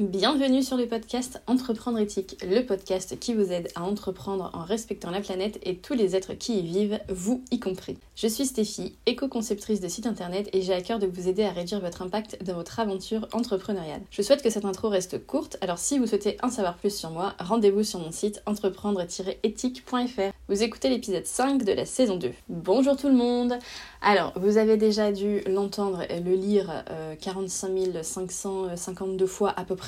Bienvenue sur le podcast Entreprendre éthique, le podcast qui vous aide à entreprendre en respectant la planète et tous les êtres qui y vivent, vous y compris. Je suis Stéphie, éco-conceptrice de site internet et j'ai à cœur de vous aider à réduire votre impact dans votre aventure entrepreneuriale. Je souhaite que cette intro reste courte, alors si vous souhaitez en savoir plus sur moi, rendez-vous sur mon site entreprendre-éthique.fr. Vous écoutez l'épisode 5 de la saison 2. Bonjour tout le monde Alors, vous avez déjà dû l'entendre et le lire 45 552 fois à peu près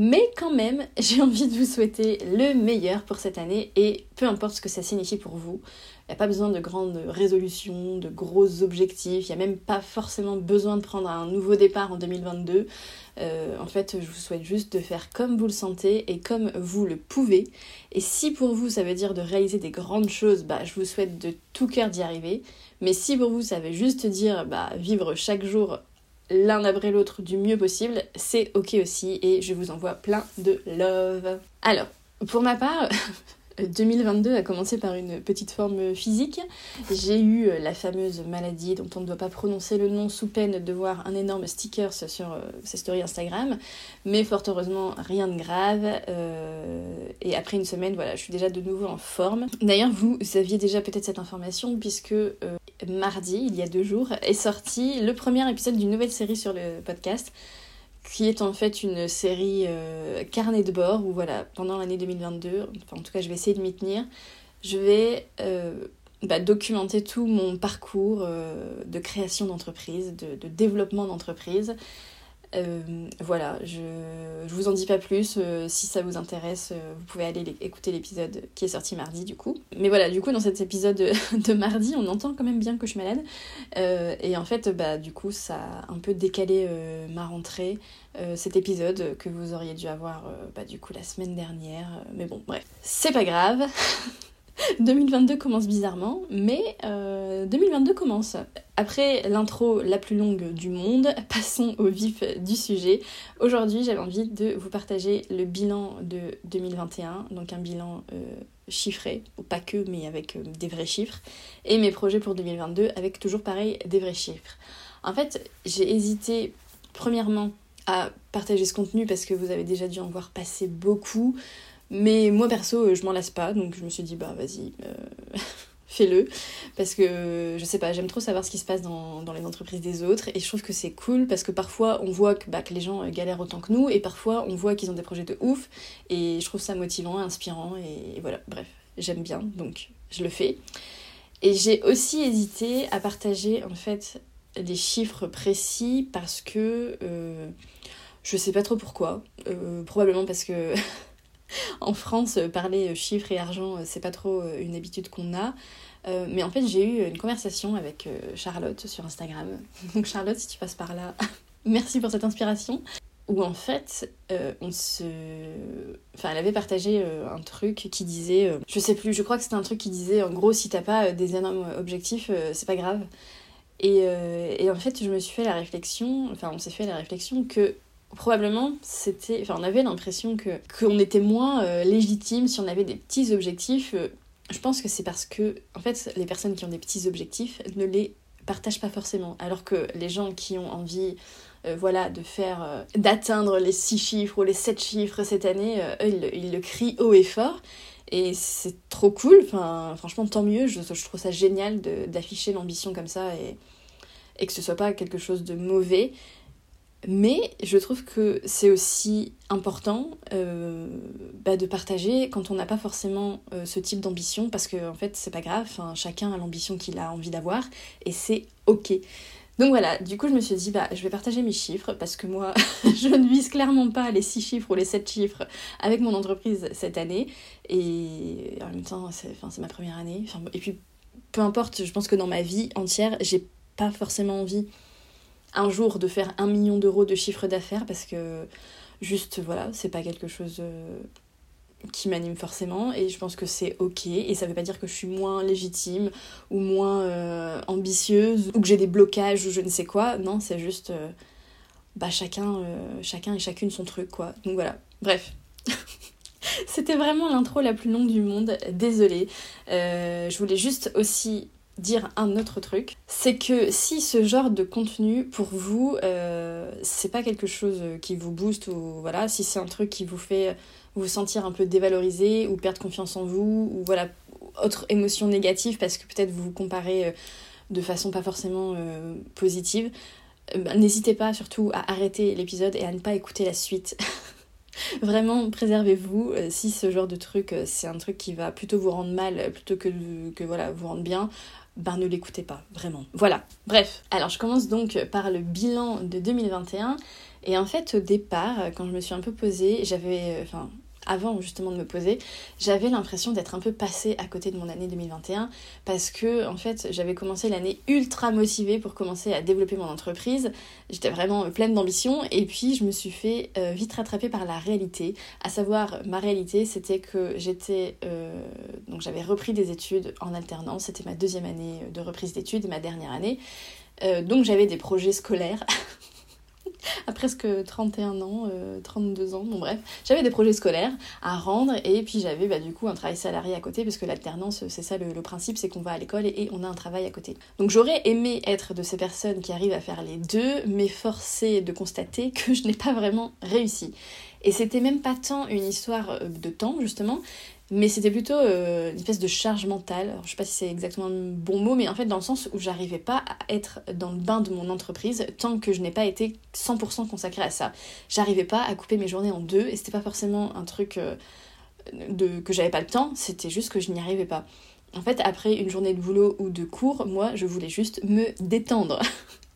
mais quand même, j'ai envie de vous souhaiter le meilleur pour cette année et peu importe ce que ça signifie pour vous, il n'y a pas besoin de grandes résolutions, de gros objectifs, il n'y a même pas forcément besoin de prendre un nouveau départ en 2022. Euh, en fait, je vous souhaite juste de faire comme vous le sentez et comme vous le pouvez. Et si pour vous ça veut dire de réaliser des grandes choses, bah, je vous souhaite de tout cœur d'y arriver. Mais si pour vous ça veut juste dire bah, vivre chaque jour l'un après l'autre du mieux possible, c'est ok aussi et je vous envoie plein de love. Alors, pour ma part, 2022 a commencé par une petite forme physique. J'ai eu la fameuse maladie dont on ne doit pas prononcer le nom sous peine de voir un énorme sticker sur euh, ses stories Instagram. Mais fort heureusement, rien de grave. Euh, et après une semaine, voilà, je suis déjà de nouveau en forme. D'ailleurs, vous aviez déjà peut-être cette information puisque euh, mardi, il y a deux jours, est sorti le premier épisode d'une nouvelle série sur le podcast qui est en fait une série euh, carnet de bord où voilà, pendant l'année 2022, enfin en tout cas je vais essayer de m'y tenir, je vais euh, bah, documenter tout mon parcours euh, de création d'entreprise, de, de, développement d'entreprise, euh, voilà, je, je vous en dis pas plus. Euh, si ça vous intéresse, euh, vous pouvez aller écouter l'épisode qui est sorti mardi du coup. Mais voilà, du coup, dans cet épisode de, mardi, on entend quand même bien que je suis malade. et en fait, bah, du coup, ça a un peu décalé ma rentrée. cet épisode que vous auriez dû avoir bah, coup la semaine dernière. mais bon, bref, c'est pas grave. 2022 commence bizarrement, mais 2022 euh, commence. Après l'intro la plus longue du monde, passons au vif du sujet. Aujourd'hui, j'avais envie de vous partager le bilan de 2021, donc un bilan euh, chiffré, pas que, mais avec euh, des vrais chiffres, et mes projets pour 2022 avec toujours pareil des vrais chiffres. En fait, j'ai hésité premièrement à partager ce contenu parce que vous avez déjà dû en voir passer beaucoup. Mais moi perso, euh, je m'en lasse pas, donc je me suis dit, bah vas-y, euh, fais-le. Parce que je sais pas, j'aime trop savoir ce qui se passe dans, dans, les entreprises des autres, et je trouve que c'est cool parce que parfois on voit que, bah, que les gens euh, galèrent autant que nous, et parfois on voit qu'ils ont des projets de ouf, et je trouve ça motivant, inspirant, et, voilà, bref, j'aime bien, donc je le fais. Et j'ai aussi hésité à partager en fait des chiffres précis parce que je sais pas trop pourquoi. Probablement parce que en France, euh, parler euh, chiffres et argent, euh, c'est pas trop une habitude qu'on a. mais en fait, j'ai eu une conversation avec Charlotte sur Instagram. Donc Charlotte, si tu passes par là, merci pour cette inspiration. Où en fait, on se... Enfin, elle avait partagé un truc qui disait... je sais plus, je crois que c'était un truc qui disait, en gros, si t'as pas des énormes objectifs, c'est pas grave. Et, et, en fait, je me suis fait la réflexion, enfin, on s'est fait la réflexion que probablement c'était enfin on avait l'impression que qu'on était moins euh, légitime si on avait des petits objectifs euh, je pense que c'est parce que en fait les personnes qui ont des petits objectifs ne les partagent pas forcément. Alors que les gens qui ont envie euh, voilà de faire d'atteindre les 6 chiffres ou les 7 chiffres cette année eux ils, le crient haut et fort. Et c'est trop cool enfin franchement tant mieux. Je, je trouve ça génial d'afficher l'ambition comme ça et et que ce soit pas quelque chose de mauvais mais je trouve que c'est aussi important euh, bah, de partager quand on n'a pas forcément euh, ce type d'ambition, parce que en fait c'est pas grave, chacun a l'ambition qu'il a envie d'avoir, et c'est ok. Donc voilà, du coup je me suis dit, bah je vais partager mes chiffres, parce que moi je ne vise clairement pas les 6 chiffres ou les 7 chiffres avec mon entreprise cette année, et en même temps c'est ma première année, et puis peu importe, je pense que dans ma vie entière, j'ai pas forcément envie un jour de faire un million d'euros de chiffre d'affaires parce que juste voilà, c'est pas quelque chose euh, qui m'anime forcément et je pense que c'est ok et ça veut pas dire que je suis moins légitime ou moins euh, ambitieuse ou que j'ai des blocages ou je ne sais quoi, non, c'est juste euh, bah chacun, chacun et chacune son truc quoi. Donc voilà, bref. C'était vraiment l'intro la plus longue du monde, désolée. je voulais juste aussi dire un autre truc, c'est que si ce genre de contenu pour vous, euh, c'est pas quelque chose qui vous booste ou voilà, si c'est un truc qui vous fait vous sentir un peu dévalorisé ou perdre confiance en vous ou voilà, autre émotion négative parce que peut-être vous vous comparez euh, de façon pas forcément euh, positive, bah, n'hésitez pas surtout à arrêter l'épisode et à ne pas écouter la suite. Vraiment, préservez-vous. si ce genre de truc, c'est un truc qui va plutôt vous rendre mal plutôt que, que voilà, vous rendre bien, ben ne l'écoutez pas, vraiment. Voilà, bref. Alors je commence donc par le bilan de 2021. Et en fait, au départ, quand je me suis un peu posée, j'avais. Enfin, avant justement de me poser, j'avais l'impression d'être un peu passée à côté de mon année 2021 parce que en fait j'avais commencé l'année ultra motivée pour commencer à développer mon entreprise. J'étais vraiment pleine d'ambition et puis je me suis fait euh, vite rattraper par la réalité. À savoir ma réalité c'était que j'étais euh, donc j'avais repris des études en alternance. C'était ma deuxième année de reprise d'études, ma dernière année. Euh, donc j'avais des projets scolaires à presque 31 ans, 32 euh, ans, bon bref, j'avais des projets scolaires à rendre et puis j'avais bah, du coup un travail salarié à côté parce que l'alternance, c'est ça le, principe, c'est qu'on va à l'école et, on a un travail à côté. Donc j'aurais aimé être de ces personnes qui arrivent à faire les deux, mais forcé de constater que je n'ai pas vraiment réussi. Et c'était même pas tant une histoire euh, de temps justement, mais c'était plutôt euh, une espèce de charge mentale. Alors, je sais pas si c'est exactement le bon mot, mais en fait dans le sens où j'arrivais pas à être dans le bain de mon entreprise tant que je n'ai pas été 100% consacrée à ça. J'arrivais pas à couper mes journées en deux et c'était pas forcément un truc euh, de, que j'avais pas le temps, c'était juste que je n'y arrivais pas. En fait, après une journée de boulot ou de cours, moi je voulais juste me détendre.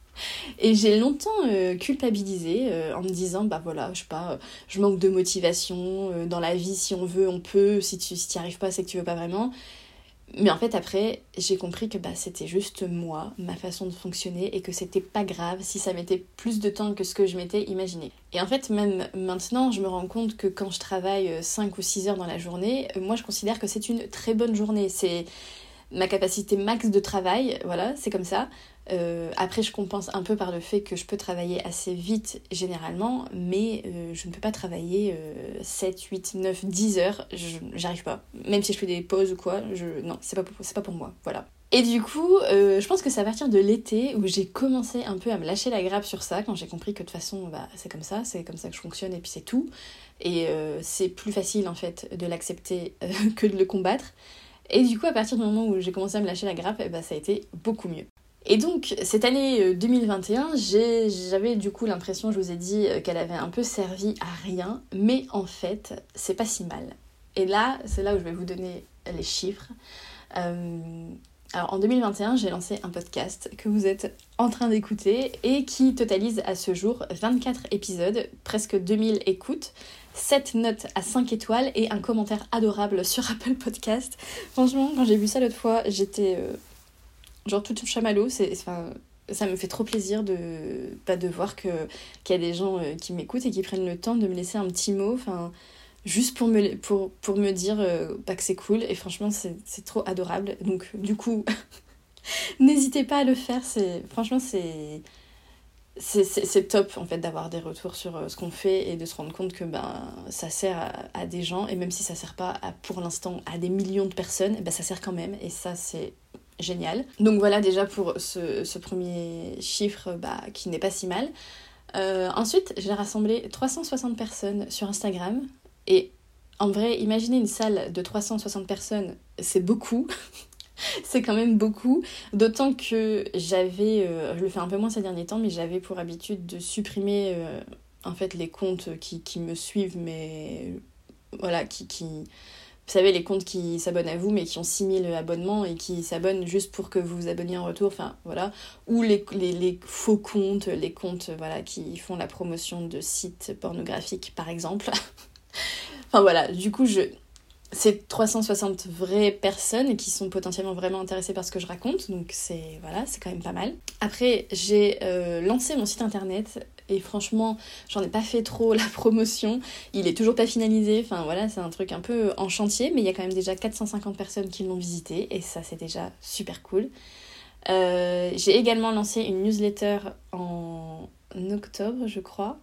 Et j'ai longtemps euh, culpabilisé euh, en me disant, bah voilà, je sais pas, je manque de motivation, euh, dans la vie, si on veut, on peut, si tu n'y arrives pas, c'est que tu veux pas vraiment. Mais en fait, après, j'ai compris que bah, c'était juste moi, ma façon de fonctionner, et que c'était pas grave si ça mettait plus de temps que ce que je m'étais imaginé. Et en fait, même maintenant, je me rends compte que quand je travaille 5 ou 6 heures dans la journée, moi je considère que c'est une très bonne journée. C'est ma capacité max de travail, voilà, c'est comme ça. Euh, après, je compense un peu par le fait que je peux travailler assez vite généralement, mais euh, je ne peux pas travailler 7, 8, 9, 10 heures, j'arrive pas. Même si je fais des pauses ou quoi, je... non, c'est pas, pas pour moi, voilà. Et du coup, euh, je pense que c'est à partir de l'été où j'ai commencé un peu à me lâcher la grappe sur ça, quand j'ai compris que de toute façon, bah, c'est comme ça, c'est comme ça que je fonctionne et puis c'est tout. Et c'est plus facile en fait de l'accepter que de le combattre. Et du coup, à partir du moment où j'ai commencé à me lâcher la grappe, bah, ça a été beaucoup mieux. Et donc, cette année 2021, euh, j'avais du coup l'impression, je vous ai dit, euh, qu'elle avait un peu servi à rien, mais en fait, c'est pas si mal. Et là, c'est là où je vais vous donner les chiffres. Euh, alors, en 2021, j'ai lancé un podcast que vous êtes en train d'écouter et qui totalise à ce jour 24 épisodes, presque 2000 écoutes. 7 notes à 5 étoiles et un commentaire adorable sur Apple Podcast. Franchement, quand j'ai vu ça l'autre fois, j'étais genre tout chamallow. C'est, enfin, ça me fait trop plaisir de, pas de voir que, qu'il y a des gens euh, qui m'écoutent et qui prennent le temps de me laisser un petit mot. Enfin, juste pour me, pour, pour me dire euh, bah, que c'est cool. Et franchement, c'est, c'est trop adorable. Donc, du coup, n'hésitez pas à le faire. C'est, franchement, c'est. C'est top en fait d'avoir des retours sur euh, ce qu'on fait et de se rendre compte que ben, ça sert à, des gens et même si ça sert pas pour l'instant à des millions de personnes, ben, ça sert quand même et ça c'est génial. Donc voilà déjà pour ce, premier chiffre bah, qui n'est pas si mal. Euh, ensuite, j'ai rassemblé 360 personnes sur Instagram. Et en vrai, imaginez une salle de 360 personnes, c'est beaucoup. c'est quand même beaucoup. D'autant que j'avais, euh, je le fais un peu moins ces derniers temps, mais j'avais pour habitude de supprimer euh, en fait les comptes qui, me suivent, mais voilà, qui, qui, vous savez, les comptes qui s'abonnent à vous mais qui ont 6000 abonnements et qui s'abonnent juste pour que vous vous abonniez en retour, enfin voilà. Ou les, les, faux comptes, les comptes voilà, qui font la promotion de sites pornographiques par exemple. enfin voilà, du coup, je, c'est 360 vraies personnes qui sont potentiellement vraiment intéressées par ce que je raconte, donc c'est voilà, c'est quand même pas mal. Après, j'ai euh, lancé mon site internet et franchement, j'en ai pas fait trop la promotion. Il est toujours pas finalisé. Enfin voilà, c'est un truc un peu en chantier, mais il y a quand même déjà 450 personnes qui l'ont visité et ça c'est déjà super cool. Euh, j'ai également lancé une newsletter en octobre, je crois.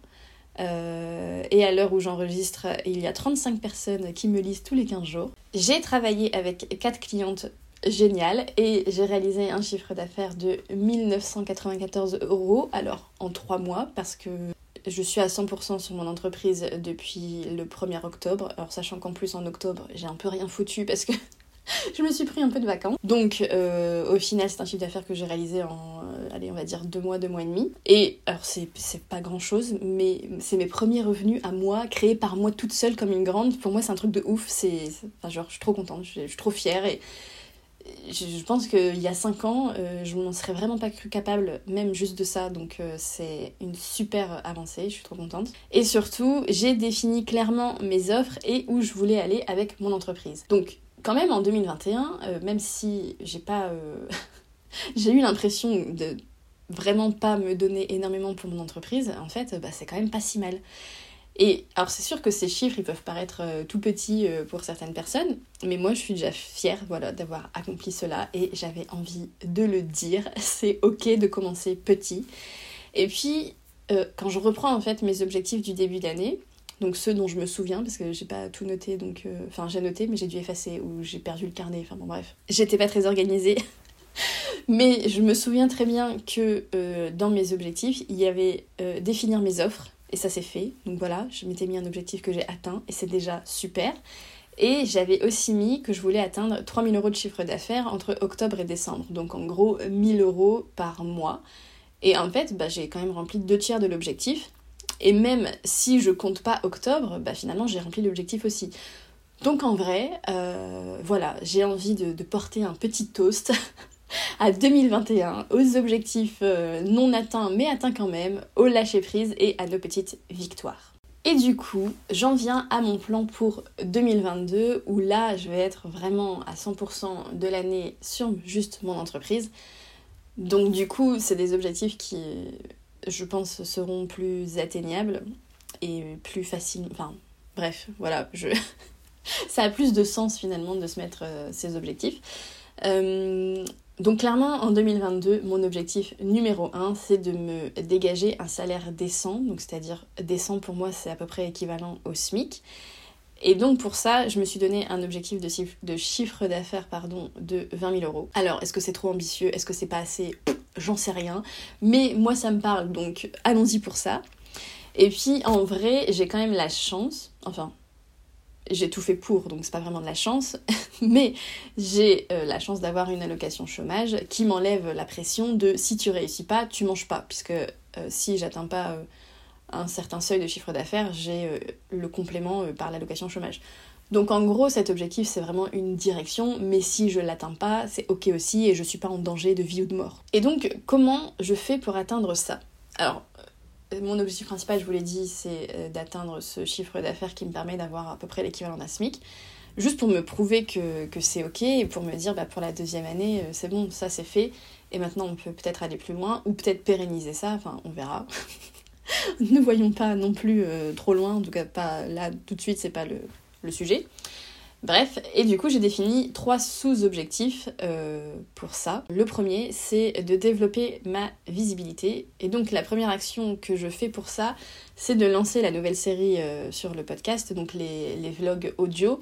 Euh, et à l'heure où j'enregistre, il y a 35 personnes qui me lisent tous les 15 jours. J'ai travaillé avec 4 clientes génial. Et j'ai réalisé un chiffre d'affaires de 1994 euros, alors en trois mois, parce que je suis à 100% sur mon entreprise depuis le 1er octobre. Alors sachant qu'en plus en octobre, j'ai un peu rien foutu parce que je me suis pris un peu de vacances. Donc euh, au final, c'est un chiffre d'affaires que j'ai réalisé en, euh, allez, on va dire deux mois, deux mois et demi. Et alors c'est pas grand chose, mais c'est mes premiers revenus à moi, créés par moi toute seule comme une grande. Pour moi, c'est un truc de ouf. C'est, enfin, genre, je suis trop contente, je, suis trop fière et je pense qu'il y a 5 ans, euh, je m'en serais vraiment pas cru capable, même juste de ça, donc c'est une super avancée, je suis trop contente. Et surtout, j'ai défini clairement mes offres et où je voulais aller avec mon entreprise. Donc, quand même en 2021, euh, même si j'ai pas. Euh, j'ai eu l'impression de vraiment pas me donner énormément pour mon entreprise, en fait, bah, c'est quand même pas si mal. Et alors c'est sûr que ces chiffres, ils peuvent paraître euh, tout petits pour certaines personnes, mais moi je suis déjà fière voilà, d'avoir accompli cela et j'avais envie de le dire. C'est ok de commencer petit. Et puis, quand je reprends en fait mes objectifs du début d'année, donc ceux dont je me souviens, parce que j'ai pas tout noté, donc. Euh, enfin, j'ai noté, mais j'ai dû effacer, ou j'ai perdu le carnet, enfin bon, bref. J'étais pas très organisée. mais je me souviens très bien que euh, dans mes objectifs, il y avait euh, définir mes offres, et ça c'est fait. Donc voilà, je m'étais mis un objectif que j'ai atteint, et c'est déjà super. Et j'avais aussi mis que je voulais atteindre 3000 euros de chiffre d'affaires entre octobre et décembre. Donc en gros, 1000 euros par mois. Et en fait, bah, j'ai quand même rempli deux tiers de l'objectif. Et même si je compte pas octobre, bah finalement j'ai rempli l'objectif aussi. Donc en vrai, euh, voilà, j'ai envie de, porter un petit toast à 2021, aux objectifs euh, non atteints mais atteints quand même, au lâcher prise et à nos petites victoires. Et du coup, j'en viens à mon plan pour 2022 où là, je vais être vraiment à 100% de l'année sur juste mon entreprise. Donc du coup, c'est des objectifs qui je pense, seront plus atteignables et plus faciles. Enfin, bref, voilà, je... ça a plus de sens finalement de se mettre euh, ces objectifs. Euh, donc clairement, en 2022, mon objectif numéro un, c'est de me dégager un salaire décent. Donc c'est-à-dire décent pour moi, c'est à peu près équivalent au SMIC. Et donc pour ça, je me suis donné un objectif de, chiffre, d'affaires pardon, de 20 000 euros. Alors, est-ce que c'est trop ambitieux? Est-ce que c'est pas assez? J'en sais rien. Mais moi, ça me parle, donc allons-y pour ça. Et puis, en vrai, j'ai quand même la chance, enfin, j'ai tout fait pour, donc c'est pas vraiment de la chance, mais j'ai euh, la chance d'avoir une allocation chômage qui m'enlève la pression de si tu réussis pas, tu manges pas, puisque euh, si j'atteins pas euh, un certain seuil de chiffre d'affaires, j'ai euh, le complément euh, par l'allocation chômage. Donc en gros, cet objectif, c'est vraiment une direction, mais si je l'atteins pas, c'est ok aussi et je suis pas en danger de vie ou de mort. Et donc, comment je fais pour atteindre ça? Alors, euh, mon objectif principal, je vous l'ai dit, c'est d'atteindre ce chiffre d'affaires qui me permet d'avoir à peu près l'équivalent d'un SMIC. Juste pour me prouver que, c'est ok et pour me dire bah, pour la deuxième année, c'est bon, ça c'est fait. Et maintenant, on peut peut-être aller plus loin ou peut-être pérenniser ça, enfin, on verra. ne voyons pas non plus euh, trop loin, en tout cas pas là tout de suite, c'est pas le, sujet. Bref, et du coup j'ai défini trois sous-objectifs euh, pour ça. Le premier, c'est de développer ma visibilité. Et donc la première action que je fais pour ça, c'est de lancer la nouvelle série euh, sur le podcast, donc les, les vlogs audio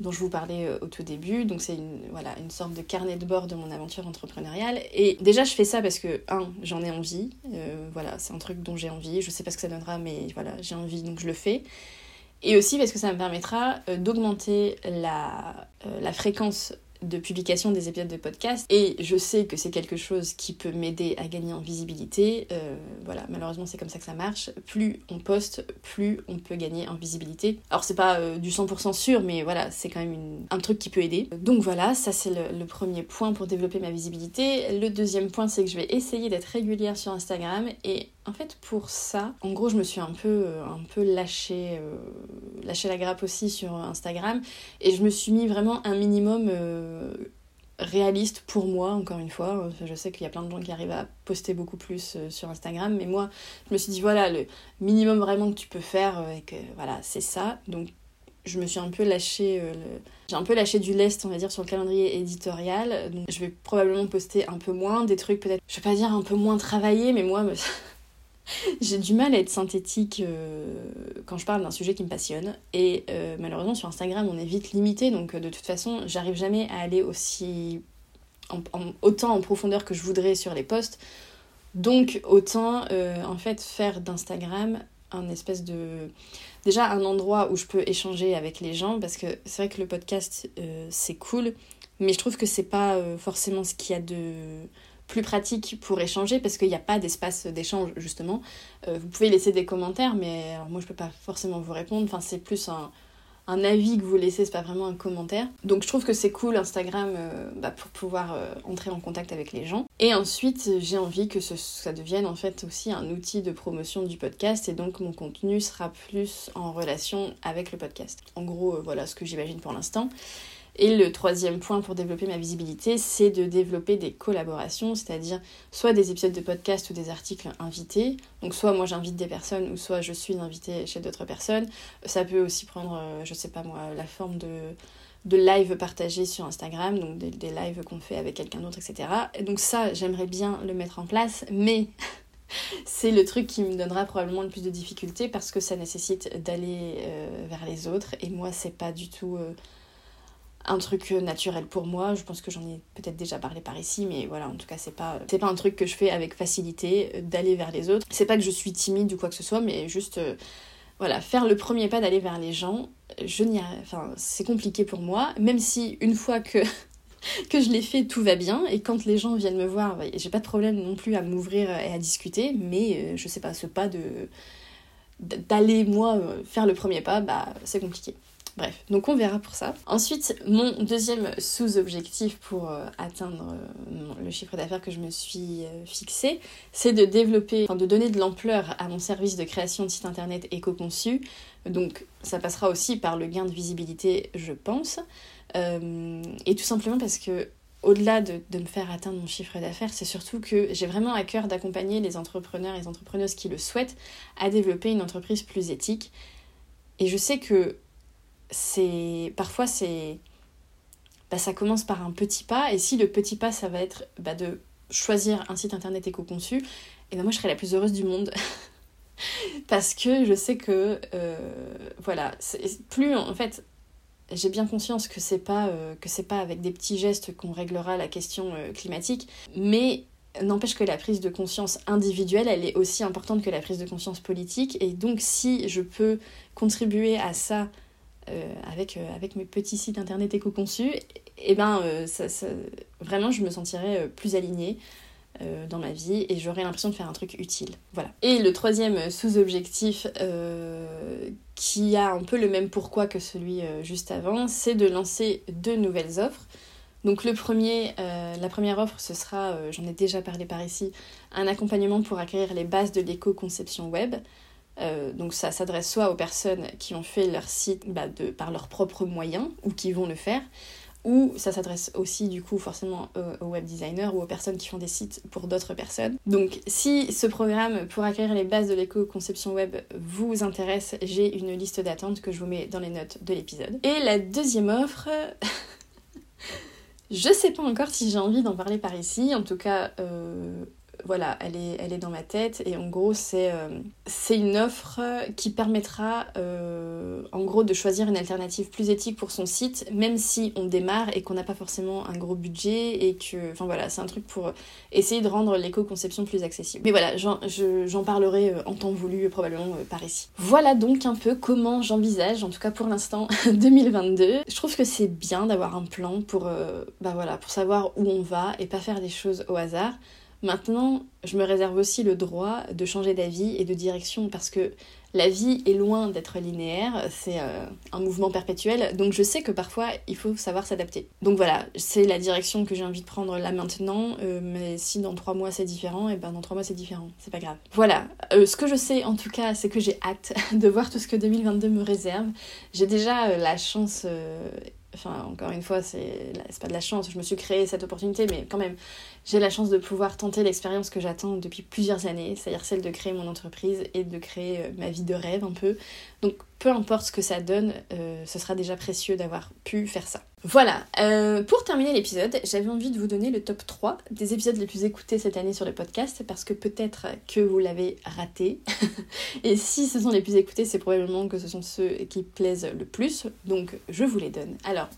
dont je vous parlais euh, au tout début. Donc c'est une, voilà, une sorte de carnet de bord de mon aventure entrepreneuriale. Et déjà je fais ça parce que, un, j'en ai envie. Euh, voilà, c'est un truc dont j'ai envie. Je sais pas ce que ça donnera, mais voilà, j'ai envie, donc je le fais. Et aussi parce que ça me permettra euh, d'augmenter la, la fréquence de publication des épisodes de podcast et je sais que c'est quelque chose qui peut m'aider à gagner en visibilité. Euh, voilà, malheureusement c'est comme ça que ça marche. Plus on poste, plus on peut gagner en visibilité. Alors c'est pas euh, du 100% sûr, mais voilà, c'est quand même un truc qui peut aider. Donc voilà, ça c'est le, premier point pour développer ma visibilité. Le deuxième point c'est que je vais essayer d'être régulière sur Instagram et en fait, pour ça, en gros, je me suis un peu, euh, un peu euh, lâché la grappe aussi sur Instagram et je me suis mis vraiment un minimum euh, réaliste pour moi, encore une fois. Je sais qu'il y a plein de gens qui arrivent à poster beaucoup plus sur Instagram, mais moi, je me suis dit, voilà, le minimum vraiment que tu peux faire, et que voilà, c'est ça. Donc, je me suis un peu lâché j'ai un peu lâché du lest on va dire sur le calendrier éditorial je vais probablement poster un peu moins des trucs peut-être je vais pas dire un peu moins travaillés mais moi J'ai du mal à être synthétique euh, quand je parle d'un sujet qui me passionne. Et euh, malheureusement, sur Instagram, on est vite limité. Donc, euh, de toute façon, j'arrive jamais à aller aussi autant en profondeur que je voudrais sur les posts. Donc autant en fait faire d'Instagram un espèce de déjà un endroit où je peux échanger avec les gens parce que c'est vrai que le podcast c'est cool mais je trouve que c'est pas forcément ce qu'il y a de plus pratique pour échanger parce qu'il n'y a pas d'espace d'échange justement. Euh, vous pouvez laisser des commentaires, mais moi je peux pas forcément vous répondre. Enfin, c'est plus un, avis que vous laissez, c'est pas vraiment un commentaire. Donc je trouve que c'est cool Instagram euh, bah, pour pouvoir entrer en contact avec les gens. Et ensuite, j'ai envie que ça devienne en fait aussi un outil de promotion du podcast et donc mon contenu sera plus en relation avec le podcast. En gros, voilà ce que j'imagine pour l'instant. Et le troisième point pour développer ma visibilité, c'est de développer des collaborations, c'est-à-dire soit des épisodes de podcast ou des articles invités. Donc soit moi j'invite des personnes ou soit je suis invitée chez d'autres personnes. Ça peut aussi prendre, euh, je sais pas moi, la forme de, de live partagés sur Instagram, donc des, lives qu'on fait avec quelqu'un d'autre, etc. Et donc ça, j'aimerais bien le mettre en place, mais c'est le truc qui me donnera probablement le plus de difficultés parce que ça nécessite d'aller euh, vers les autres et moi c'est pas du tout euh, un truc euh, naturel pour moi. Je pense que j'en ai peut-être déjà parlé par ici, mais voilà, en tout cas, c'est pas, c'est pas un truc que je fais avec facilité euh, d'aller vers les autres. C'est pas que je suis timide ou quoi que ce soit, mais juste, euh, voilà, faire le premier pas d'aller vers les gens, je n'y enfin, c'est compliqué pour moi, même si une fois que. que je l'ai fait, tout va bien. Et quand les gens viennent me voir, bah, j'ai pas de problème non plus à m'ouvrir et à discuter, mais je sais pas, ce pas de d'aller moi faire le premier pas, bah c'est compliqué. Bref, donc on verra pour ça. Ensuite, mon deuxième sous-objectif pour euh, atteindre euh, le chiffre d'affaires que je me suis euh, fixé, c'est de développer, de donner de l'ampleur à mon service de création de site internet éco-conçu. Donc ça passera aussi par le gain de visibilité, je pense. et tout simplement parce que au-delà de, de, me faire atteindre mon chiffre d'affaires, c'est surtout que j'ai vraiment à cœur d'accompagner les entrepreneurs et les entrepreneuses qui le souhaitent à développer une entreprise plus éthique. Et je sais que c'est parfois c'est bah, ça commence par un petit pas et si le petit pas ça va être bah, de choisir un site internet éco-conçu et ben moi je serai la plus heureuse du monde parce que je sais que euh, voilà plus en fait j'ai bien conscience que c'est pas euh, que c'est pas avec des petits gestes qu'on réglera la question euh, climatique mais n'empêche que la prise de conscience individuelle, elle est aussi importante que la prise de conscience politique. Et donc, si je peux contribuer à ça avec, euh, avec mes petits sites internet éco-conçus, et eh ben euh, ça, vraiment je me sentirais plus alignée dans ma vie et j'aurais l'impression de faire un truc utile. Voilà. Et le troisième sous-objectif qui a un peu le même pourquoi que celui juste avant, c'est de lancer deux nouvelles offres. Donc le premier, la première offre, ce sera, j'en ai déjà parlé par ici, un accompagnement pour acquérir les bases de l'éco-conception web. Euh, donc ça s'adresse soit aux personnes qui ont fait leur site bah, par leurs propres moyens ou qui vont le faire, ou ça s'adresse aussi du coup forcément aux, web designers ou aux personnes qui font des sites pour d'autres personnes. Donc si ce programme pour acquérir les bases de l'éco-conception web vous intéresse, j'ai une liste d'attente que je vous mets dans les notes de l'épisode. Et la deuxième offre... je sais pas encore si j'ai envie d'en parler par ici, en tout cas... Euh, voilà, elle est, dans ma tête et en gros c'est euh, une offre qui permettra euh, en gros de choisir une alternative plus éthique pour son site même si on démarre et qu'on n'a pas forcément un gros budget et que enfin voilà c'est un truc pour essayer de rendre l'éco-conception plus accessible. Mais voilà j'en parlerai euh, en temps voulu probablement par ici. Voilà donc un peu comment j'envisage en tout cas pour l'instant 2022. Je trouve que c'est bien d'avoir un plan bah pour savoir où on va et pas faire des choses au hasard. Maintenant, je me réserve aussi le droit de changer d'avis et de direction parce que la vie est loin d'être linéaire, c'est euh, un mouvement perpétuel, donc je sais que parfois il faut savoir s'adapter. Donc voilà, c'est la direction que j'ai envie de prendre là maintenant, euh, mais si dans trois mois c'est différent, et ben dans trois mois c'est différent, c'est pas grave. Voilà, euh, ce que je sais en tout cas, c'est que j'ai hâte de voir tout ce que 2022 me réserve. J'ai déjà la chance enfin encore une fois c'est pas de la chance je me suis créé cette opportunité mais quand même j'ai la chance de pouvoir tenter l'expérience que j'attends depuis plusieurs années, c'est-à-dire celle de créer mon entreprise et de créer euh, ma vie de rêve un peu. Donc peu importe ce que ça donne, euh, ce sera déjà précieux d'avoir pu faire ça. Voilà, euh, pour terminer l'épisode, j'avais envie de vous donner le top 3 des épisodes les plus écoutés cette année sur le podcast parce que peut-être que vous l'avez raté. et si ce sont les plus écoutés, c'est probablement que ce sont ceux qui plaisent le plus. Donc je vous les donne. Alors,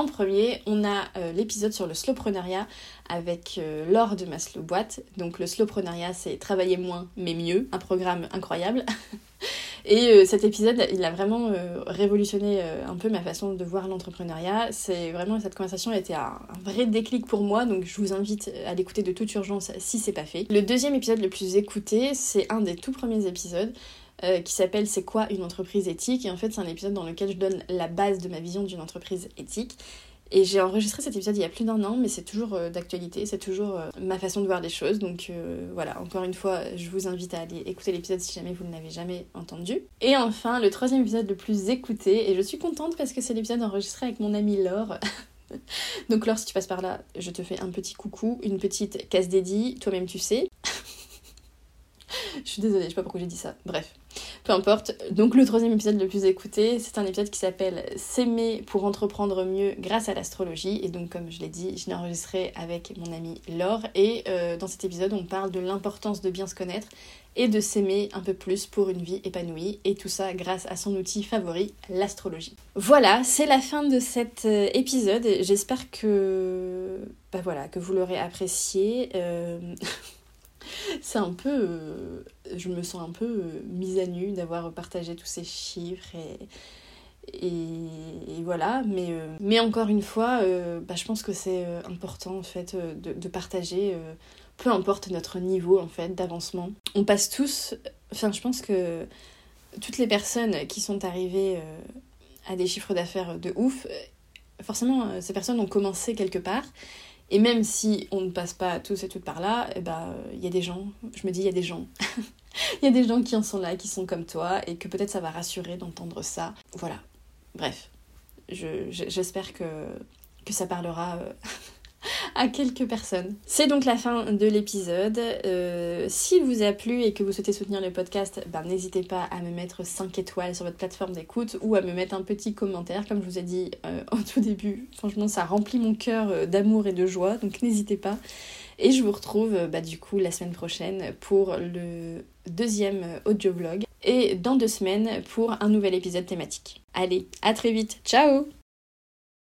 En premier, on a euh, l'épisode sur le slowpreneuriat avec euh, Laure de Maslow Boîte. Donc le slowpreneuriat, c'est travailler moins mais mieux, un programme incroyable. Et euh, cet épisode, il a vraiment révolutionné un peu ma façon de voir l'entrepreneuriat. C'est vraiment cette conversation a été un, vrai déclic pour moi, donc je vous invite à l'écouter de toute urgence si c'est pas fait. Le deuxième épisode le plus écouté, c'est un des tout premiers épisodes. Qui s'appelle C'est quoi une entreprise éthique? Et en fait, c'est un épisode dans lequel je donne la base de ma vision d'une entreprise éthique. Et j'ai enregistré cet épisode il y a plus d'un an, mais c'est toujours euh, d'actualité, c'est toujours euh, ma façon de voir les choses. Donc euh, voilà, encore une fois, je vous invite à aller écouter l'épisode si jamais vous ne l'avez jamais entendu. Et enfin, le troisième épisode le plus écouté, et je suis contente parce que c'est l'épisode enregistré avec mon amie Laure. Donc Laure, si tu passes par là, je te fais un petit coucou, une petite casse dédie, toi-même tu sais. je suis désolée, je sais pas pourquoi j'ai dit ça. Bref. Peu. Donc le troisième épisode le plus écouté, c'est un épisode qui s'appelle S'aimer pour entreprendre mieux grâce à l'astrologie. Et donc comme je l'ai dit, je l'ai enregistré avec mon amie Laure. Et euh, dans cet épisode, on parle de l'importance de bien se connaître et de s'aimer un peu plus pour une vie épanouie. Et tout ça grâce à son outil favori, l'astrologie. Voilà, c'est la fin de cet euh, épisode. J'espère que... Bah voilà, que vous l'aurez apprécié. Euh... c'est un peu. Euh, je me sens un peu euh, mise à nu d'avoir partagé tous ces chiffres et. Et, voilà, mais, euh, mais encore une fois, bah, je pense que c'est important en fait de, de partager, peu importe notre niveau en fait d'avancement. On passe tous, enfin je pense que toutes les personnes qui sont arrivées à des chiffres d'affaires de ouf, forcément ces personnes ont commencé quelque part et même si on ne passe pas tous et toutes par là, il eh ben, il y a des gens, je me dis, il y a des gens. Il y a des gens qui en sont là, qui sont comme toi, et que peut-être ça va rassurer d'entendre ça. Voilà. Bref. J'espère que, que ça parlera euh, à quelques personnes. C'est donc la fin de l'épisode. Euh, si vous a plu et que vous souhaitez soutenir le podcast, ben, n'hésitez pas à me mettre 5 étoiles sur votre plateforme d'écoute ou à me mettre un petit commentaire, comme je vous ai dit euh, au tout début. Franchement, ça remplit mon cœur euh, d'amour et de joie, donc n'hésitez pas. Et je vous retrouve bah, du coup la semaine prochaine pour le deuxième audio vlog et dans deux semaines pour un nouvel épisode thématique. Allez, à très vite, ciao